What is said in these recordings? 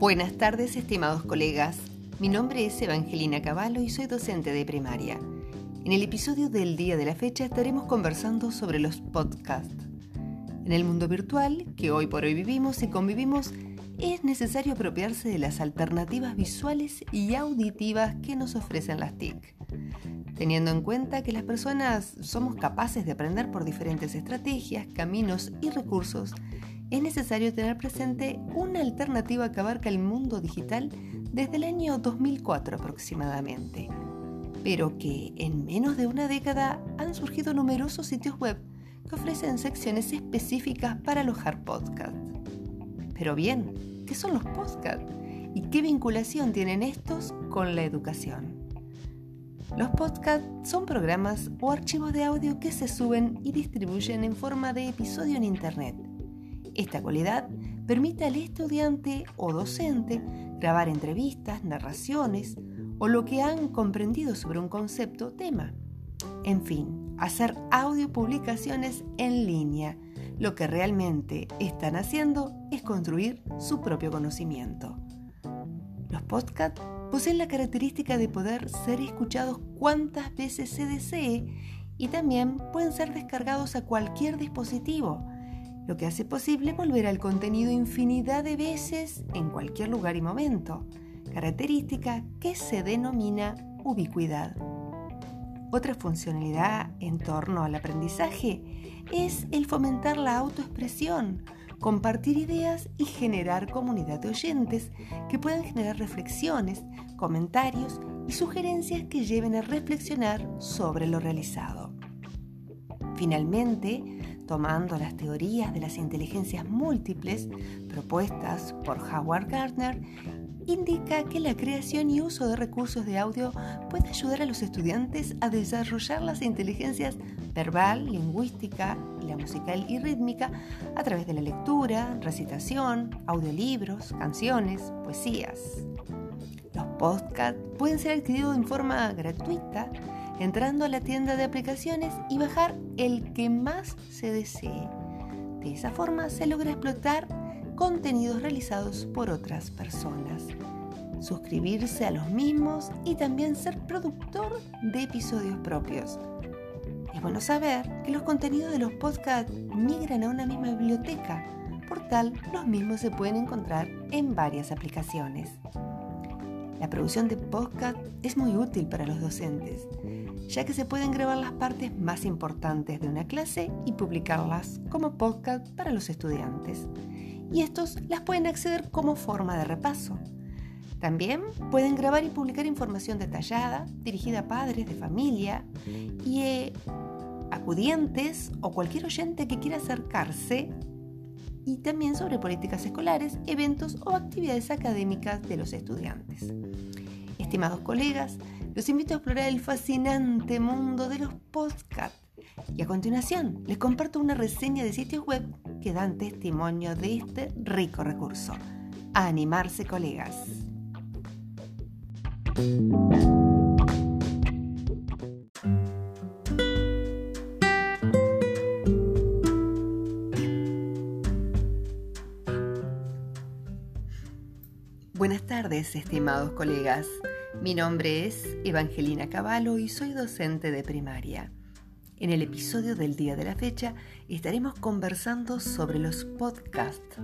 Buenas tardes, estimados colegas. Mi nombre es Evangelina Cavallo y soy docente de primaria. En el episodio del día de la fecha estaremos conversando sobre los podcasts. En el mundo virtual, que hoy por hoy vivimos y convivimos, es necesario apropiarse de las alternativas visuales y auditivas que nos ofrecen las TIC. Teniendo en cuenta que las personas somos capaces de aprender por diferentes estrategias, caminos y recursos, es necesario tener presente una alternativa que abarca el mundo digital desde el año 2004 aproximadamente, pero que en menos de una década han surgido numerosos sitios web que ofrecen secciones específicas para alojar podcasts. Pero bien, ¿qué son los podcasts? ¿Y qué vinculación tienen estos con la educación? Los podcasts son programas o archivos de audio que se suben y distribuyen en forma de episodio en Internet esta cualidad permite al estudiante o docente grabar entrevistas, narraciones o lo que han comprendido sobre un concepto o tema. En fin, hacer audio publicaciones en línea. Lo que realmente están haciendo es construir su propio conocimiento. Los podcasts poseen la característica de poder ser escuchados cuantas veces se desee y también pueden ser descargados a cualquier dispositivo lo que hace posible volver al contenido infinidad de veces en cualquier lugar y momento, característica que se denomina ubicuidad. Otra funcionalidad en torno al aprendizaje es el fomentar la autoexpresión, compartir ideas y generar comunidad de oyentes que puedan generar reflexiones, comentarios y sugerencias que lleven a reflexionar sobre lo realizado. Finalmente, tomando las teorías de las inteligencias múltiples propuestas por Howard Gardner, indica que la creación y uso de recursos de audio puede ayudar a los estudiantes a desarrollar las inteligencias verbal, lingüística, la musical y rítmica a través de la lectura, recitación, audiolibros, canciones, poesías. Los podcasts pueden ser adquiridos en forma gratuita entrando a la tienda de aplicaciones y bajar el que más se desee. De esa forma se logra explotar contenidos realizados por otras personas, suscribirse a los mismos y también ser productor de episodios propios. Es bueno saber que los contenidos de los podcasts migran a una misma biblioteca, por tal los mismos se pueden encontrar en varias aplicaciones. La producción de podcast es muy útil para los docentes, ya que se pueden grabar las partes más importantes de una clase y publicarlas como podcast para los estudiantes. Y estos las pueden acceder como forma de repaso. También pueden grabar y publicar información detallada dirigida a padres de familia y eh, acudientes o cualquier oyente que quiera acercarse y también sobre políticas escolares, eventos o actividades académicas de los estudiantes. Estimados colegas, los invito a explorar el fascinante mundo de los podcasts y a continuación les comparto una reseña de sitios web que dan testimonio de este rico recurso. A animarse colegas. Buenas tardes, estimados colegas. Mi nombre es Evangelina Cavallo y soy docente de primaria. En el episodio del día de la fecha estaremos conversando sobre los podcasts.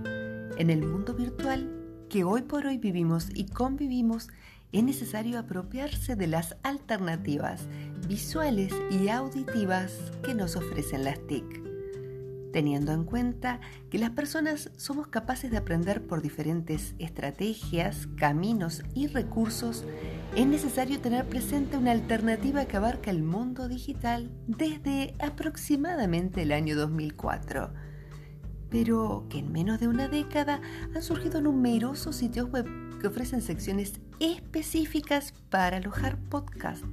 En el mundo virtual que hoy por hoy vivimos y convivimos, es necesario apropiarse de las alternativas visuales y auditivas que nos ofrecen las TIC teniendo en cuenta que las personas somos capaces de aprender por diferentes estrategias, caminos y recursos, es necesario tener presente una alternativa que abarca el mundo digital desde aproximadamente el año 2004, pero que en menos de una década han surgido numerosos sitios web que ofrecen secciones específicas para alojar podcasts.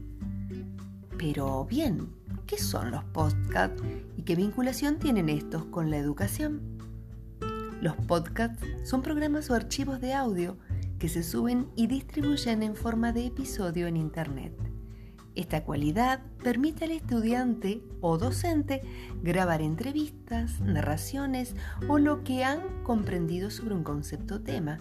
Pero bien, ¿Qué son los podcasts y qué vinculación tienen estos con la educación? Los podcasts son programas o archivos de audio que se suben y distribuyen en forma de episodio en Internet. Esta cualidad permite al estudiante o docente grabar entrevistas, narraciones o lo que han comprendido sobre un concepto o tema,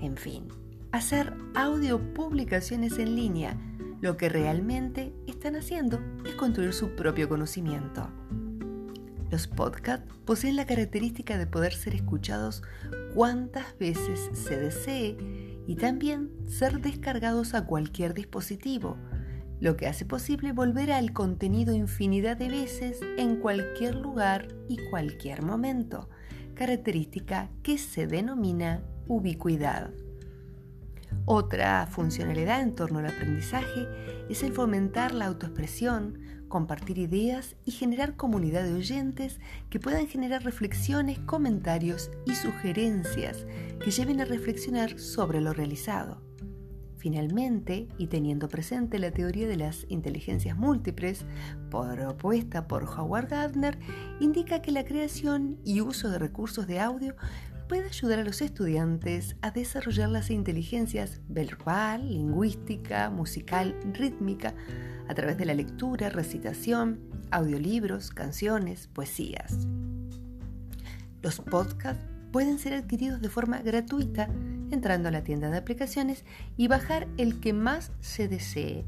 En fin, hacer audio publicaciones en línea. Lo que realmente están haciendo es construir su propio conocimiento. Los podcasts poseen la característica de poder ser escuchados cuantas veces se desee y también ser descargados a cualquier dispositivo, lo que hace posible volver al contenido infinidad de veces en cualquier lugar y cualquier momento, característica que se denomina ubicuidad. Otra funcionalidad en torno al aprendizaje es el fomentar la autoexpresión, compartir ideas y generar comunidad de oyentes que puedan generar reflexiones, comentarios y sugerencias que lleven a reflexionar sobre lo realizado. Finalmente, y teniendo presente la teoría de las inteligencias múltiples, propuesta por Howard Gardner, indica que la creación y uso de recursos de audio puede ayudar a los estudiantes a desarrollar las inteligencias verbal, lingüística, musical, rítmica, a través de la lectura, recitación, audiolibros, canciones, poesías. Los podcasts pueden ser adquiridos de forma gratuita entrando a la tienda de aplicaciones y bajar el que más se desee.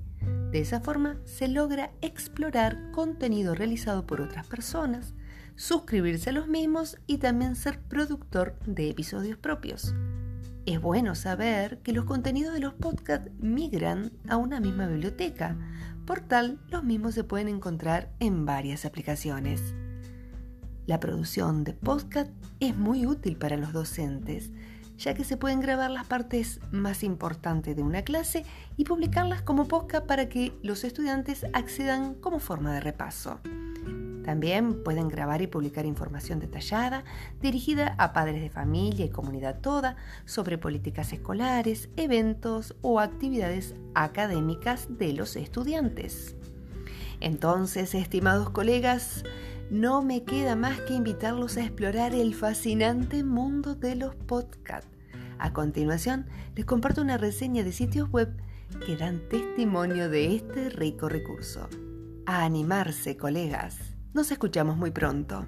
De esa forma se logra explorar contenido realizado por otras personas, suscribirse a los mismos y también ser productor de episodios propios. Es bueno saber que los contenidos de los podcasts migran a una misma biblioteca, por tal los mismos se pueden encontrar en varias aplicaciones. La producción de podcast es muy útil para los docentes, ya que se pueden grabar las partes más importantes de una clase y publicarlas como podcast para que los estudiantes accedan como forma de repaso. También pueden grabar y publicar información detallada dirigida a padres de familia y comunidad toda sobre políticas escolares, eventos o actividades académicas de los estudiantes. Entonces, estimados colegas, no me queda más que invitarlos a explorar el fascinante mundo de los podcasts. A continuación, les comparto una reseña de sitios web que dan testimonio de este rico recurso. A animarse, colegas. Nos escuchamos muy pronto.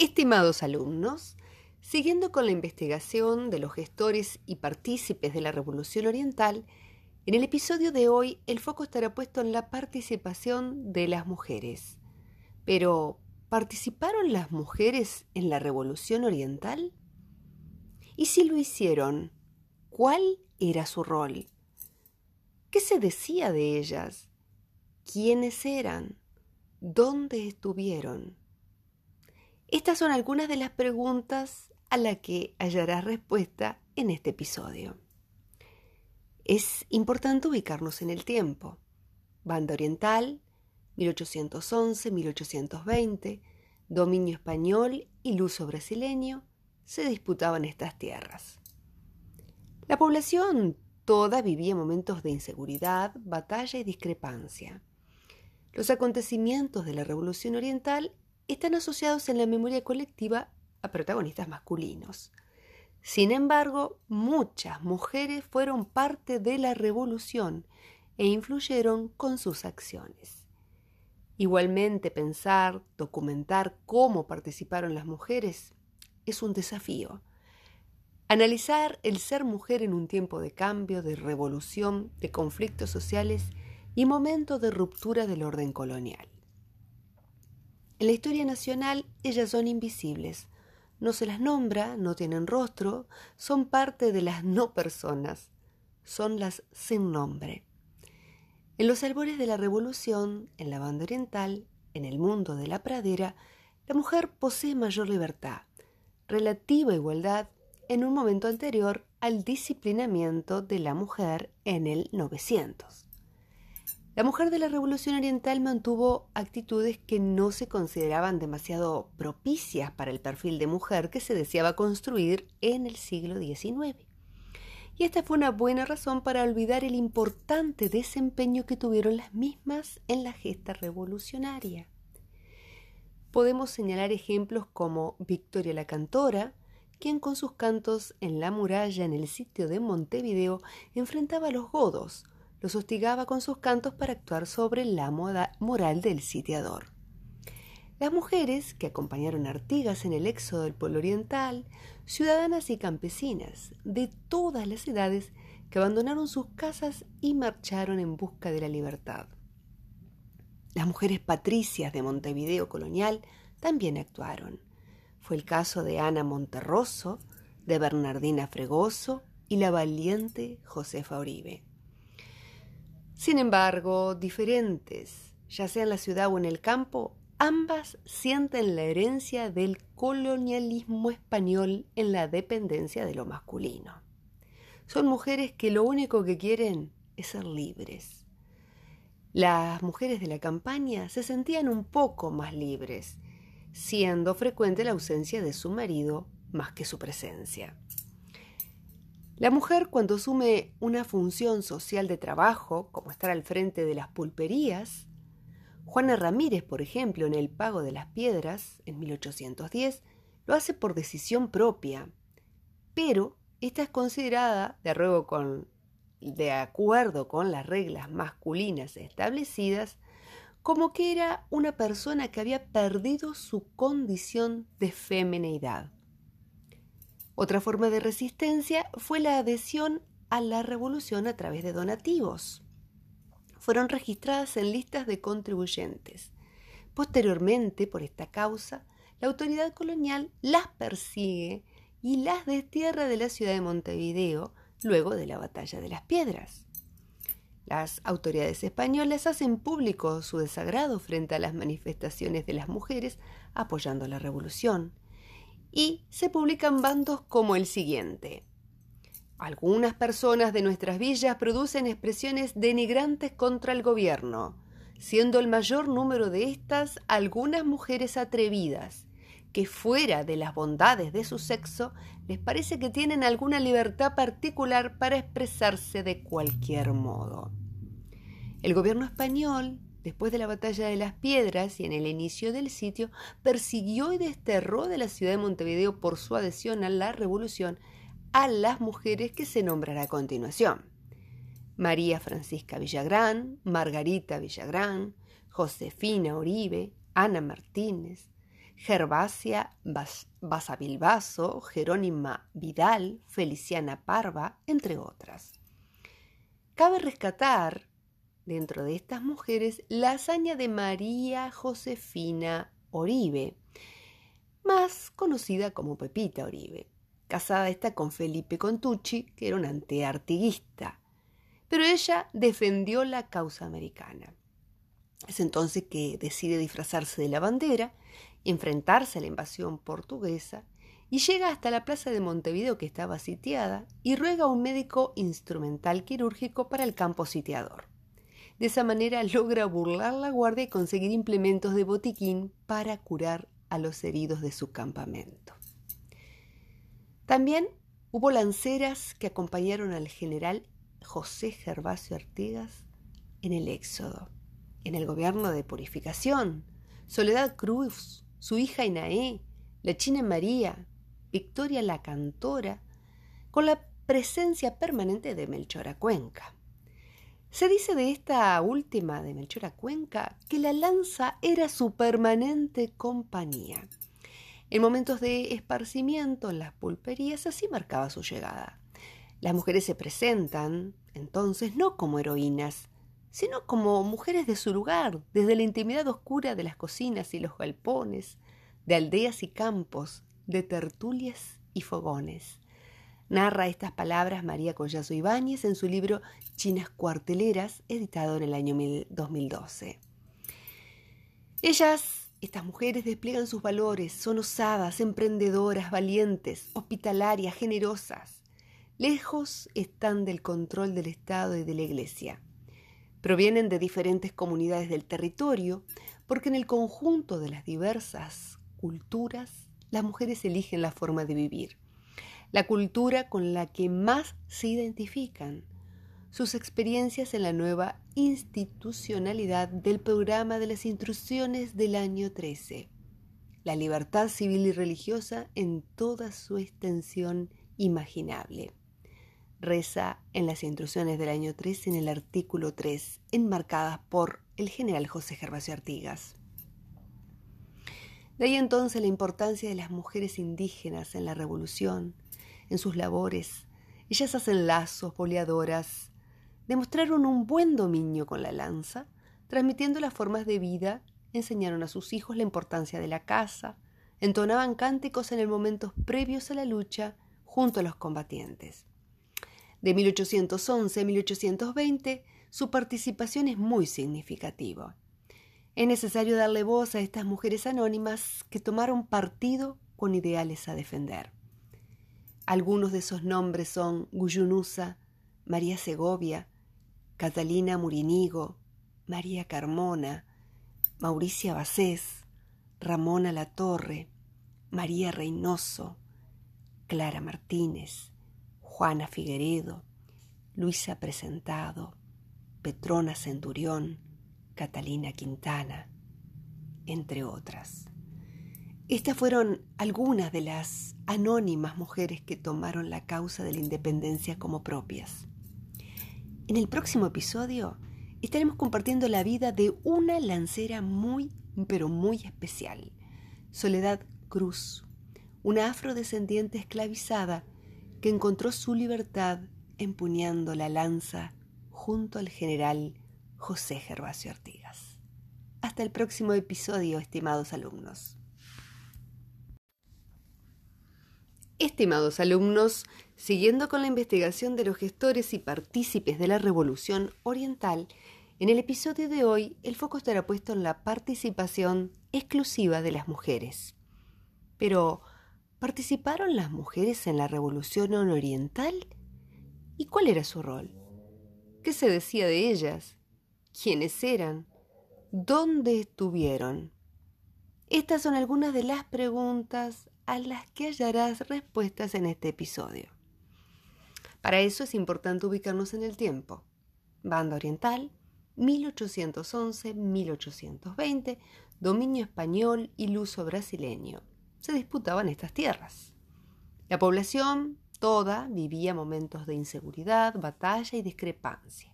Estimados alumnos, siguiendo con la investigación de los gestores y partícipes de la Revolución Oriental, en el episodio de hoy el foco estará puesto en la participación de las mujeres. Pero, ¿participaron las mujeres en la Revolución Oriental? Y si lo hicieron, ¿cuál era su rol? ¿Qué se decía de ellas? ¿Quiénes eran? ¿Dónde estuvieron? Estas son algunas de las preguntas a las que hallarás respuesta en este episodio. Es importante ubicarnos en el tiempo. Banda Oriental, 1811-1820, dominio español y luso brasileño se disputaban estas tierras. La población Toda vivía momentos de inseguridad, batalla y discrepancia. Los acontecimientos de la Revolución Oriental están asociados en la memoria colectiva a protagonistas masculinos. Sin embargo, muchas mujeres fueron parte de la revolución e influyeron con sus acciones. Igualmente, pensar, documentar cómo participaron las mujeres es un desafío Analizar el ser mujer en un tiempo de cambio, de revolución, de conflictos sociales y momento de ruptura del orden colonial. En la historia nacional ellas son invisibles, no se las nombra, no tienen rostro, son parte de las no personas, son las sin nombre. En los albores de la revolución, en la banda oriental, en el mundo de la pradera, la mujer posee mayor libertad, relativa igualdad en un momento anterior al disciplinamiento de la mujer en el 900. La mujer de la Revolución Oriental mantuvo actitudes que no se consideraban demasiado propicias para el perfil de mujer que se deseaba construir en el siglo XIX. Y esta fue una buena razón para olvidar el importante desempeño que tuvieron las mismas en la gesta revolucionaria. Podemos señalar ejemplos como Victoria la Cantora, quien con sus cantos en la muralla en el sitio de Montevideo enfrentaba a los godos, los hostigaba con sus cantos para actuar sobre la moral del sitiador. Las mujeres que acompañaron a Artigas en el éxodo del pueblo oriental, ciudadanas y campesinas de todas las edades que abandonaron sus casas y marcharon en busca de la libertad. Las mujeres patricias de Montevideo colonial también actuaron. Fue el caso de Ana Monterroso, de Bernardina Fregoso y la valiente Josefa Oribe. Sin embargo, diferentes, ya sea en la ciudad o en el campo, ambas sienten la herencia del colonialismo español en la dependencia de lo masculino. Son mujeres que lo único que quieren es ser libres las mujeres de la campaña se sentían un poco más libres, siendo frecuente la ausencia de su marido más que su presencia. La mujer cuando asume una función social de trabajo, como estar al frente de las pulperías, Juana Ramírez, por ejemplo, en El Pago de las Piedras, en 1810, lo hace por decisión propia, pero esta es considerada, de de acuerdo con las reglas masculinas establecidas, como que era una persona que había perdido su condición de femineidad. Otra forma de resistencia fue la adhesión a la revolución a través de donativos. Fueron registradas en listas de contribuyentes. Posteriormente, por esta causa, la autoridad colonial las persigue y las destierra de la ciudad de Montevideo, luego de la batalla de las piedras. Las autoridades españolas hacen público su desagrado frente a las manifestaciones de las mujeres apoyando la revolución y se publican bandos como el siguiente. Algunas personas de nuestras villas producen expresiones denigrantes contra el gobierno, siendo el mayor número de estas algunas mujeres atrevidas, que fuera de las bondades de su sexo, les parece que tienen alguna libertad particular para expresarse de cualquier modo. El gobierno español, después de la batalla de las piedras y en el inicio del sitio, persiguió y desterró de la ciudad de Montevideo por su adhesión a la revolución a las mujeres que se nombran a continuación. María Francisca Villagrán, Margarita Villagrán, Josefina Oribe, Ana Martínez, Gervasia Basavilbaso, Jerónima Vidal, Feliciana Parva, entre otras. Cabe rescatar, dentro de estas mujeres, la hazaña de María Josefina Oribe, más conocida como Pepita Oribe. Casada está con Felipe Contucci, que era un antiartiguista, pero ella defendió la causa americana. Es entonces que decide disfrazarse de la bandera enfrentarse a la invasión portuguesa y llega hasta la plaza de Montevideo que estaba sitiada y ruega a un médico instrumental quirúrgico para el campo sitiador. De esa manera logra burlar la guardia y conseguir implementos de botiquín para curar a los heridos de su campamento. También hubo lanceras que acompañaron al general José Gervasio Artigas en el Éxodo, en el gobierno de purificación. Soledad Cruz su hija Inaé, la China María, Victoria la Cantora, con la presencia permanente de Melchora Cuenca. Se dice de esta última, de Melchora Cuenca, que la lanza era su permanente compañía. En momentos de esparcimiento en las pulperías así marcaba su llegada. Las mujeres se presentan, entonces, no como heroínas, sino como mujeres de su lugar, desde la intimidad oscura de las cocinas y los galpones, de aldeas y campos, de tertulias y fogones. Narra estas palabras María Collazo Ibáñez en su libro Chinas Cuarteleras, editado en el año 2012. Ellas, estas mujeres, despliegan sus valores, son osadas, emprendedoras, valientes, hospitalarias, generosas. Lejos están del control del Estado y de la Iglesia. Provienen de diferentes comunidades del territorio, porque en el conjunto de las diversas culturas, las mujeres eligen la forma de vivir, la cultura con la que más se identifican, sus experiencias en la nueva institucionalidad del programa de las instrucciones del año 13, la libertad civil y religiosa en toda su extensión imaginable reza en las instrucciones del año 3 en el artículo 3, enmarcadas por el general José Gervasio Artigas. De ahí entonces la importancia de las mujeres indígenas en la revolución, en sus labores. Ellas hacen lazos, boleadoras, demostraron un buen dominio con la lanza, transmitiendo las formas de vida, enseñaron a sus hijos la importancia de la caza, entonaban cánticos en el momentos previos a la lucha junto a los combatientes. De 1811 a 1820, su participación es muy significativa. Es necesario darle voz a estas mujeres anónimas que tomaron partido con ideales a defender. Algunos de esos nombres son Guyunusa, María Segovia, Catalina Murinigo, María Carmona, Mauricia Bacés, Ramona Latorre, María Reynoso, Clara Martínez, Juana Figueredo, Luisa Presentado, Petrona Centurión, Catalina Quintana, entre otras. Estas fueron algunas de las anónimas mujeres que tomaron la causa de la independencia como propias. En el próximo episodio estaremos compartiendo la vida de una lancera muy, pero muy especial, Soledad Cruz, una afrodescendiente esclavizada que encontró su libertad empuñando la lanza junto al general José Gervasio Artigas. Hasta el próximo episodio, estimados alumnos. Estimados alumnos, siguiendo con la investigación de los gestores y partícipes de la Revolución Oriental, en el episodio de hoy el foco estará puesto en la participación exclusiva de las mujeres. Pero, ¿participaron las mujeres en la Revolución Oriental? ¿Y cuál era su rol? ¿Qué se decía de ellas? ¿Quiénes eran? ¿Dónde estuvieron? Estas son algunas de las preguntas a las que hallarás respuestas en este episodio. Para eso es importante ubicarnos en el tiempo. Banda Oriental, 1811-1820, dominio español y luso brasileño. Se disputaban estas tierras. La población toda vivía momentos de inseguridad, batalla y discrepancia.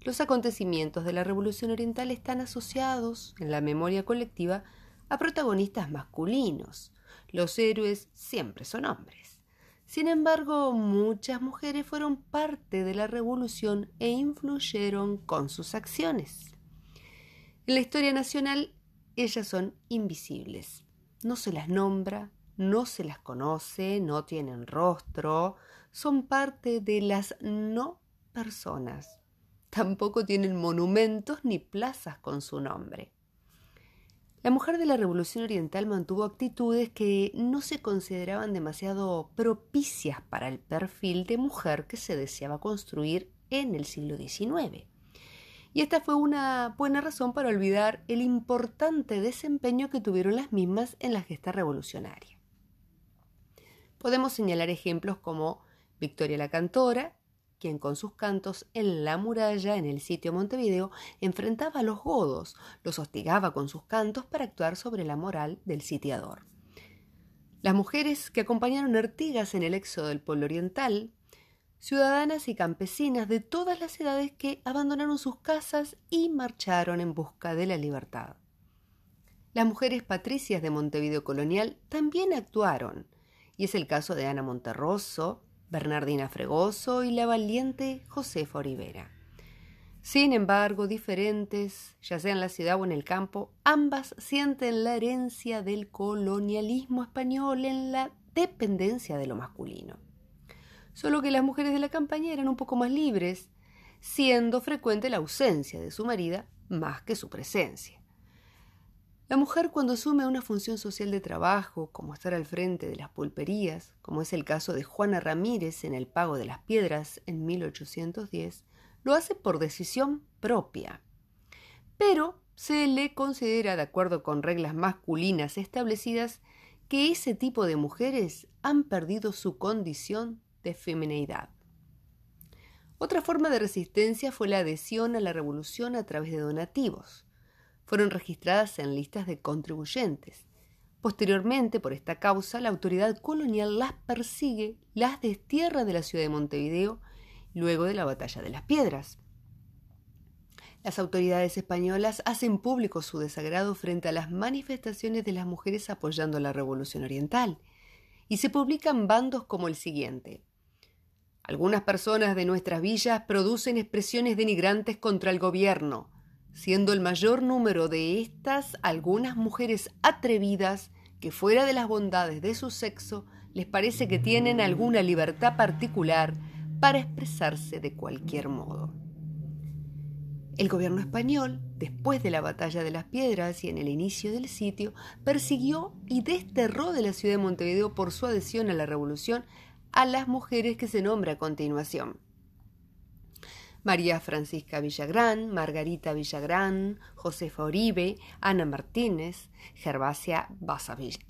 Los acontecimientos de la Revolución Oriental están asociados en la memoria colectiva a protagonistas masculinos, los héroes siempre son hombres. Sin embargo, muchas mujeres fueron parte de la revolución e influyeron con sus acciones. En la historia nacional, ellas son invisibles. No se las nombra, no se las conoce, no tienen rostro, son parte de las no personas. Tampoco tienen monumentos ni plazas con su nombre. La mujer de la Revolución Oriental mantuvo actitudes que no se consideraban demasiado propicias para el perfil de mujer que se deseaba construir en el siglo XIX. Y esta fue una buena razón para olvidar el importante desempeño que tuvieron las mismas en la gesta revolucionaria. Podemos señalar ejemplos como Victoria la Cantora, quien con sus cantos en la muralla en el sitio Montevideo enfrentaba a los godos, los hostigaba con sus cantos para actuar sobre la moral del sitiador. Las mujeres que acompañaron a Artigas en el éxodo del pueblo oriental, ciudadanas y campesinas de todas las edades que abandonaron sus casas y marcharon en busca de la libertad. Las mujeres patricias de Montevideo colonial también actuaron, y es el caso de Ana Monterroso, Bernardina Fregoso y la valiente Josefa Olivera. Sin embargo, diferentes, ya sea en la ciudad o en el campo, ambas sienten la herencia del colonialismo español en la dependencia de lo masculino. Solo que las mujeres de la campaña eran un poco más libres, siendo frecuente la ausencia de su marida más que su presencia. La mujer cuando asume una función social de trabajo, como estar al frente de las pulperías, como es el caso de Juana Ramírez en el Pago de las Piedras en 1810, lo hace por decisión propia. Pero se le considera, de acuerdo con reglas masculinas establecidas, que ese tipo de mujeres han perdido su condición de femineidad. Otra forma de resistencia fue la adhesión a la revolución a través de donativos fueron registradas en listas de contribuyentes. Posteriormente, por esta causa, la autoridad colonial las persigue, las destierra de la ciudad de Montevideo luego de la batalla de las piedras. Las autoridades españolas hacen público su desagrado frente a las manifestaciones de las mujeres apoyando la Revolución Oriental y se publican bandos como el siguiente. Algunas personas de nuestras villas producen expresiones denigrantes contra el gobierno, siendo el mayor número de estas algunas mujeres atrevidas que fuera de las bondades de su sexo les parece que tienen alguna libertad particular para expresarse de cualquier modo. El gobierno español, después de la batalla de las piedras y en el inicio del sitio, persiguió y desterró de la ciudad de Montevideo por su adhesión a la revolución a las mujeres que se nombra a continuación. María Francisca Villagrán, Margarita Villagrán, Josefa Oribe, Ana Martínez, Gervasia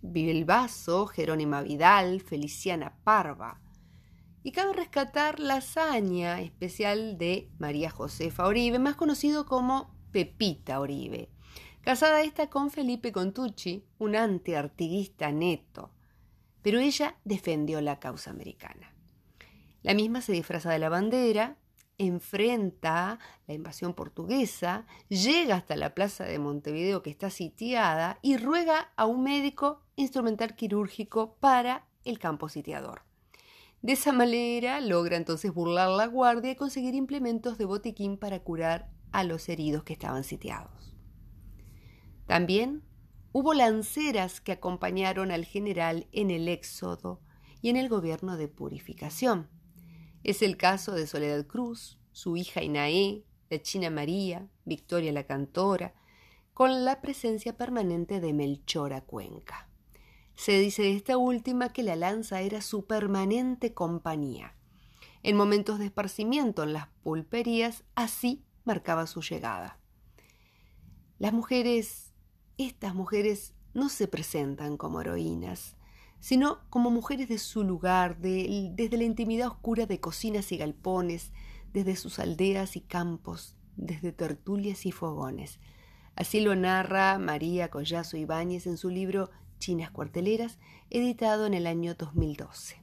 Bilbaso, Jerónima Vidal, Feliciana Parva, y cabe rescatar la hazaña especial de María Josefa Oribe, más conocido como Pepita Oribe. Casada esta con Felipe Contucci, un antiartiguista neto, pero ella defendió la causa americana. La misma se disfraza de la bandera, enfrenta la invasión portuguesa, llega hasta la plaza de Montevideo que está sitiada y ruega a un médico instrumental quirúrgico para el campo sitiador. De esa manera logra entonces burlar la guardia y conseguir implementos de botiquín para curar a los heridos que estaban sitiados. También hubo lanceras que acompañaron al general en el éxodo y en el gobierno de purificación. Es el caso de Soledad Cruz, su hija Inaé, la China María, Victoria la Cantora, con la presencia permanente de Melchora Cuenca. Se dice de esta última que la lanza era su permanente compañía. En momentos de esparcimiento en las pulperías, así marcaba su llegada. Las mujeres, estas mujeres, no se presentan como heroínas, sino como mujeres de su lugar, desde la intimidad oscura de cocinas y galpones, desde sus aldeas y campos, desde tertulias y fogones. Así lo narra María Collazo Ibáñez en su libro Chinas Cuarteleras, editado en el año 2012.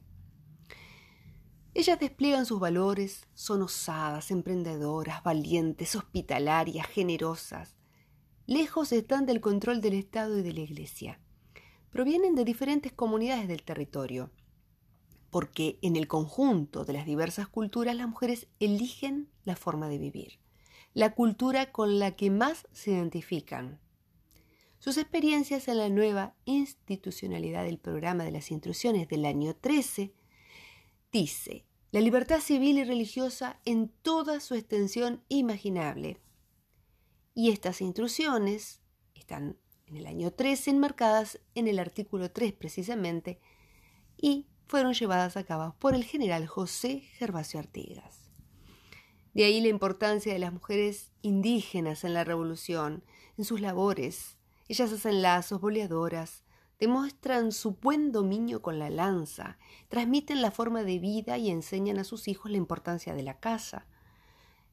Ellas despliegan sus valores, son osadas, emprendedoras, valientes, hospitalarias, generosas. Lejos están del control del Estado y de la Iglesia. Provienen de diferentes comunidades del territorio, porque en el conjunto de las diversas culturas las mujeres eligen la forma de vivir, la cultura con la que más se identifican, sus experiencias en la nueva institucionalidad del programa de las intrusiones del año 13, dice, la libertad civil y religiosa en toda su extensión imaginable. Y estas intrusiones están en el año 13 enmarcadas en el artículo 3 precisamente y fueron llevadas a cabo por el general José Gervasio Artigas. De ahí la importancia de las mujeres indígenas en la revolución, en sus labores, ellas hacen lazos, boleadoras, demuestran su buen dominio con la lanza, transmiten la forma de vida y enseñan a sus hijos la importancia de la casa.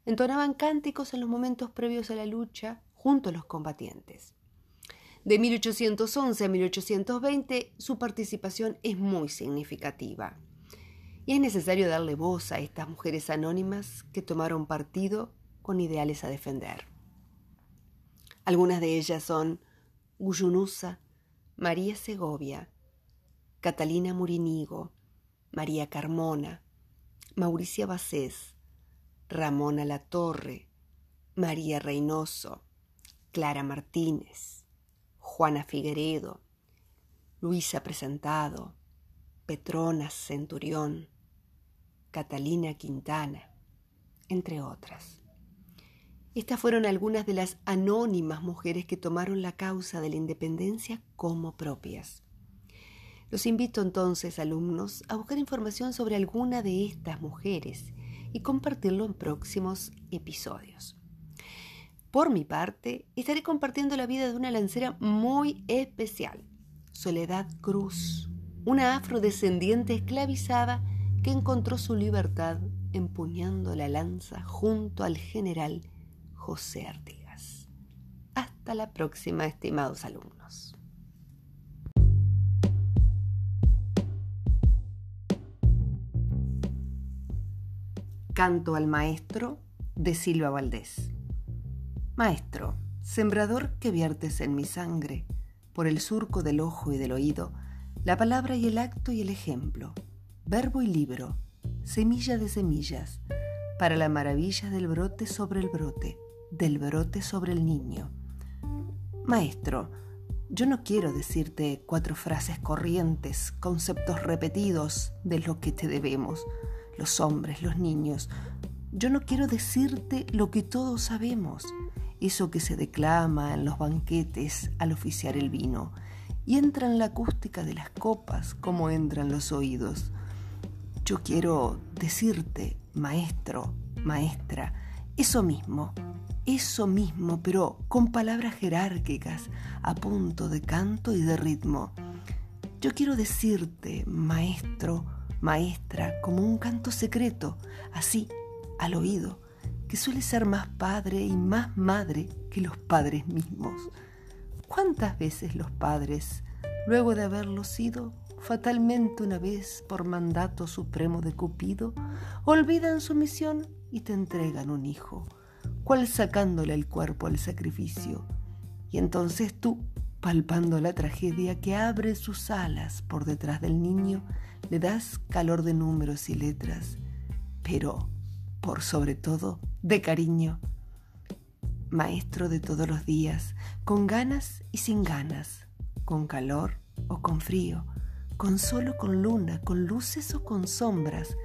Entonaban cánticos en los momentos previos a la lucha junto a los combatientes. De 1811 a 1820 su participación es muy significativa. Y es necesario darle voz a estas mujeres anónimas que tomaron partido con ideales a defender. Algunas de ellas son Guyunusa, María Segovia, Catalina Murinigo, María Carmona, Mauricia Bacés, Ramona Latorre, María Reynoso, Clara Martínez, Juana Figueredo, Luisa Presentado, Petrona Centurión, Catalina Quintana, entre otras. Estas fueron algunas de las anónimas mujeres que tomaron la causa de la independencia como propias. Los invito entonces, alumnos, a buscar información sobre alguna de estas mujeres y compartirlo en próximos episodios. Por mi parte, estaré compartiendo la vida de una lancera muy especial, Soledad Cruz, una afrodescendiente esclavizada que encontró su libertad empuñando la lanza junto al general José Artigas. Hasta la próxima, estimados alumnos. Canto al Maestro de Silva Valdés. Maestro, sembrador que viertes en mi sangre, por el surco del ojo y del oído, la palabra y el acto y el ejemplo, verbo y libro, semilla de semillas, para la maravilla del brote sobre el brote, del brote sobre el niño. Maestro, yo no quiero decirte cuatro frases corrientes, conceptos repetidos de lo que te debemos, los hombres, los niños. Yo no quiero decirte lo que todos sabemos, eso que se declama en los banquetes al oficiar el vino, y entra en la acústica de las copas como entran los oídos. Yo quiero decirte, maestro, maestra, eso mismo, eso mismo, pero con palabras jerárquicas, a punto de canto y de ritmo. Yo quiero decirte, maestro, maestra, como un canto secreto, así, al oído, que suele ser más padre y más madre que los padres mismos. ¿Cuántas veces los padres, luego de haberlo sido, fatalmente una vez por mandato supremo de Cupido, olvidan su misión y te entregan un hijo, cual sacándole el cuerpo al sacrificio? Y entonces tú, palpando la tragedia que abre sus alas por detrás del niño, le das calor de números y letras, pero por sobre todo de cariño. Maestro de todos los días, con ganas y sin ganas, con calor o con frío, con sol o con luna, con luces o con sombras,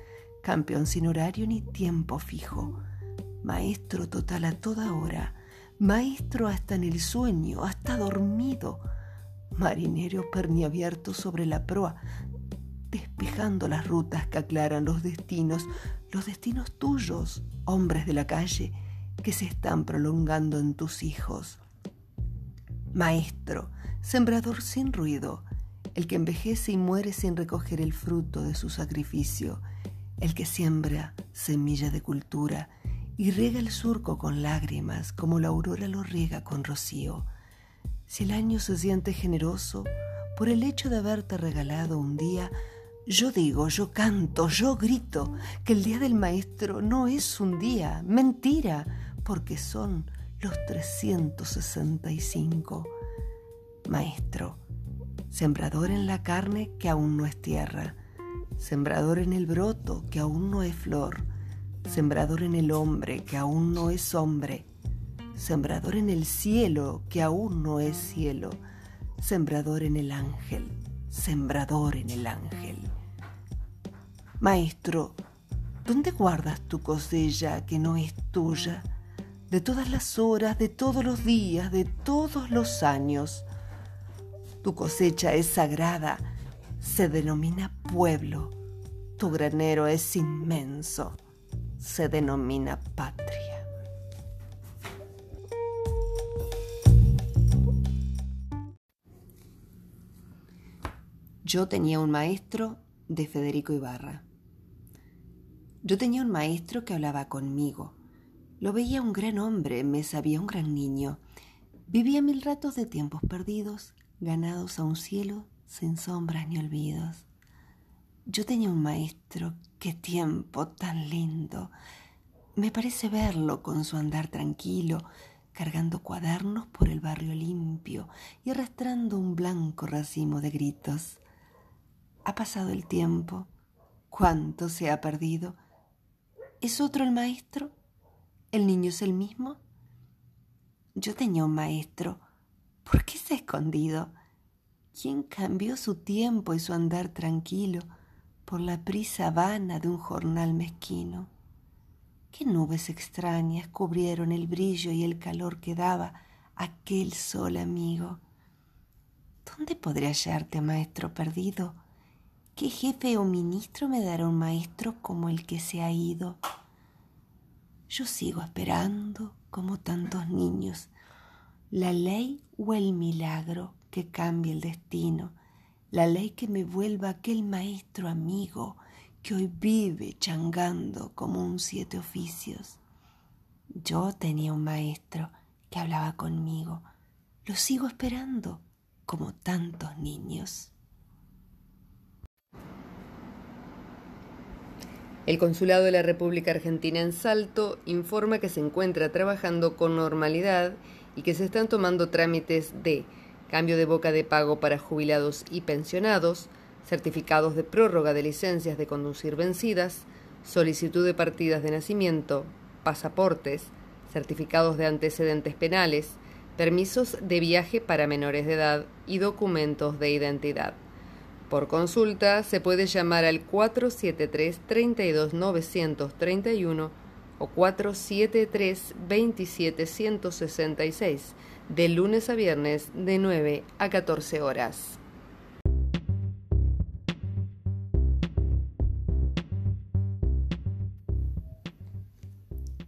campeón sin horario ni tiempo fijo, maestro total a toda hora, maestro hasta en el sueño, hasta dormido, marinero perniabierto sobre la proa, despejando las rutas que aclaran los destinos, los destinos tuyos, hombres de la calle, que se están prolongando en tus hijos. Maestro, sembrador sin ruido, el que envejece y muere sin recoger el fruto de su sacrificio, el que siembra semilla de cultura y riega el surco con lágrimas como la aurora lo riega con rocío. Si el año se siente generoso por el hecho de haberte regalado un día, yo digo, yo canto, yo grito que el día del maestro no es un día, mentira, porque son los 365. Maestro, sembrador en la carne que aún no es tierra, sembrador en el broto que aún no es flor, sembrador en el hombre que aún no es hombre, sembrador en el cielo que aún no es cielo, sembrador en el ángel, sembrador en el ángel. Maestro, ¿dónde guardas tu cosecha que no es tuya? De todas las horas, de todos los días, de todos los años. Tu cosecha es sagrada, se denomina pueblo. Tu granero es inmenso, se denomina patria. Yo tenía un maestro de Federico Ibarra. Yo tenía un maestro que hablaba conmigo. Lo veía un gran hombre, me sabía un gran niño. Vivía mil ratos de tiempos perdidos, ganados a un cielo sin sombras ni olvidos. Yo tenía un maestro, qué tiempo tan lindo. Me parece verlo con su andar tranquilo, cargando cuadernos por el barrio limpio y arrastrando un blanco racimo de gritos. Ha pasado el tiempo, cuánto se ha perdido ¿Es otro el maestro? ¿El niño es el mismo? Yo tenía un maestro. ¿Por qué se ha escondido? ¿Quién cambió su tiempo y su andar tranquilo por la prisa vana de un jornal mezquino? ¿Qué nubes extrañas cubrieron el brillo y el calor que daba aquel sol amigo? ¿Dónde podré hallarte, maestro perdido? ¿Qué jefe o ministro me dará un maestro como el que se ha ido? Yo sigo esperando, como tantos niños, la ley o el milagro que cambie el destino, la ley que me vuelva aquel maestro amigo que hoy vive changando como un siete oficios. Yo tenía un maestro que hablaba conmigo, lo sigo esperando como tantos niños. El Consulado de la República Argentina en Salto informa que se encuentra trabajando con normalidad y que se están tomando trámites de cambio de boca de pago para jubilados y pensionados, certificados de prórroga de licencias de conducir vencidas, solicitud de partidas de nacimiento, pasaportes, certificados de antecedentes penales, permisos de viaje para menores de edad y documentos de identidad. Por consulta se puede llamar al 473-32931 o 473-27166 de lunes a viernes de 9 a 14 horas.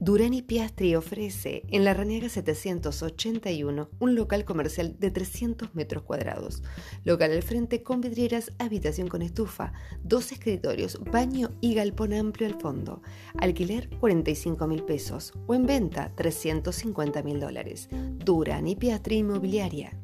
Durani Piastri ofrece en la Raniega 781 un local comercial de 300 metros cuadrados. Local al frente con vidrieras, habitación con estufa, dos escritorios, baño y galpón amplio al fondo. Alquiler 45 mil pesos o en venta 350 mil dólares. Durani Piastri Inmobiliaria.